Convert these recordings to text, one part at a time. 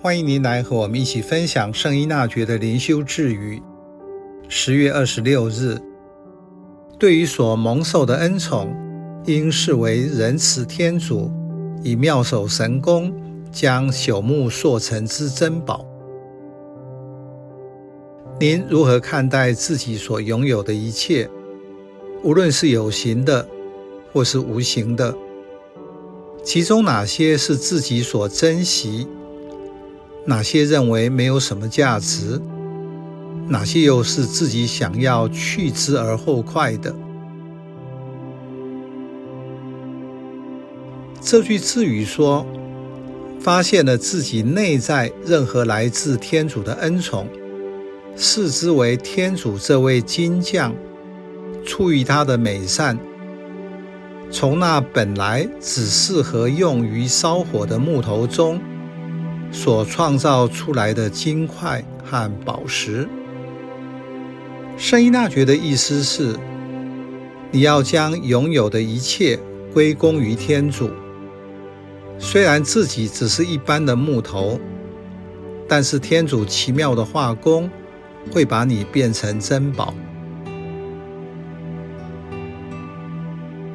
欢迎您来和我们一起分享圣依纳爵的灵修智语。十月二十六日，对于所蒙受的恩宠，应视为仁慈天主以妙手神功将朽木塑成之珍宝。您如何看待自己所拥有的一切？无论是有形的，或是无形的，其中哪些是自己所珍惜？哪些认为没有什么价值？哪些又是自己想要去之而后快的？这句智语说：发现了自己内在任何来自天主的恩宠，视之为天主这位金匠出于他的美善，从那本来只适合用于烧火的木头中。所创造出来的金块和宝石，圣依纳爵的意思是：你要将拥有的一切归功于天主。虽然自己只是一般的木头，但是天主奇妙的画工会把你变成珍宝。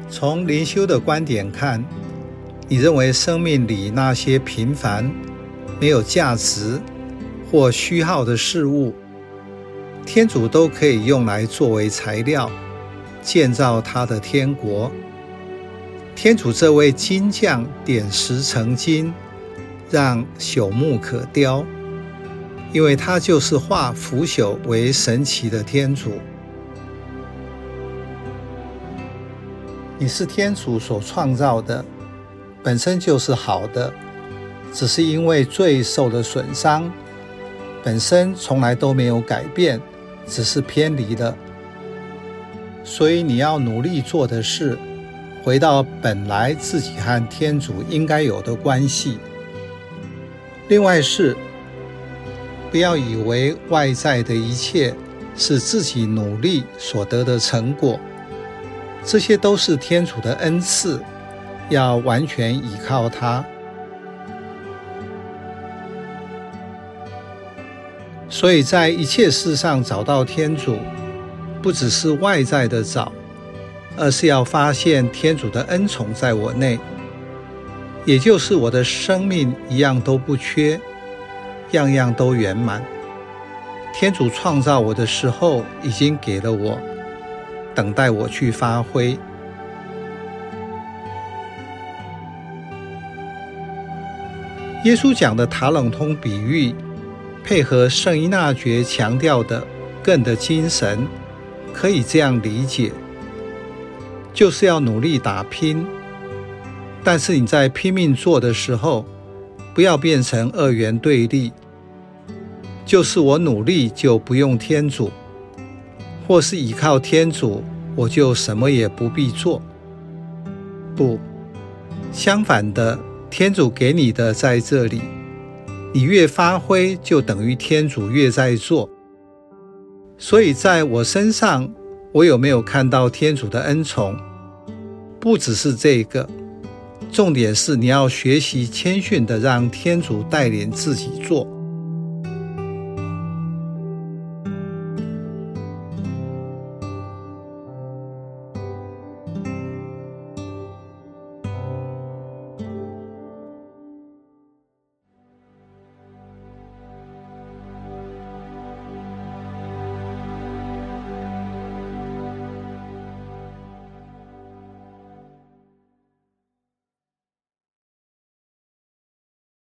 从灵修的观点看，你认为生命里那些平凡，没有价值或虚耗的事物，天主都可以用来作为材料，建造他的天国。天主这位金匠点石成金，让朽木可雕，因为他就是化腐朽为神奇的天主。你是天主所创造的，本身就是好的。只是因为罪受的损伤，本身从来都没有改变，只是偏离了。所以你要努力做的是，回到本来自己和天主应该有的关系。另外是，不要以为外在的一切是自己努力所得的成果，这些都是天主的恩赐，要完全依靠他。所以在一切事上找到天主，不只是外在的找，而是要发现天主的恩宠在我内，也就是我的生命一样都不缺，样样都圆满。天主创造我的时候已经给了我，等待我去发挥。耶稣讲的塔冷通比喻。配合圣依纳爵强调的“更”的精神，可以这样理解：就是要努力打拼，但是你在拼命做的时候，不要变成二元对立。就是我努力就不用天主，或是依靠天主，我就什么也不必做。不，相反的，天主给你的在这里。你越发挥，就等于天主越在做。所以，在我身上，我有没有看到天主的恩宠？不只是这个，重点是你要学习谦逊的让天主带领自己做。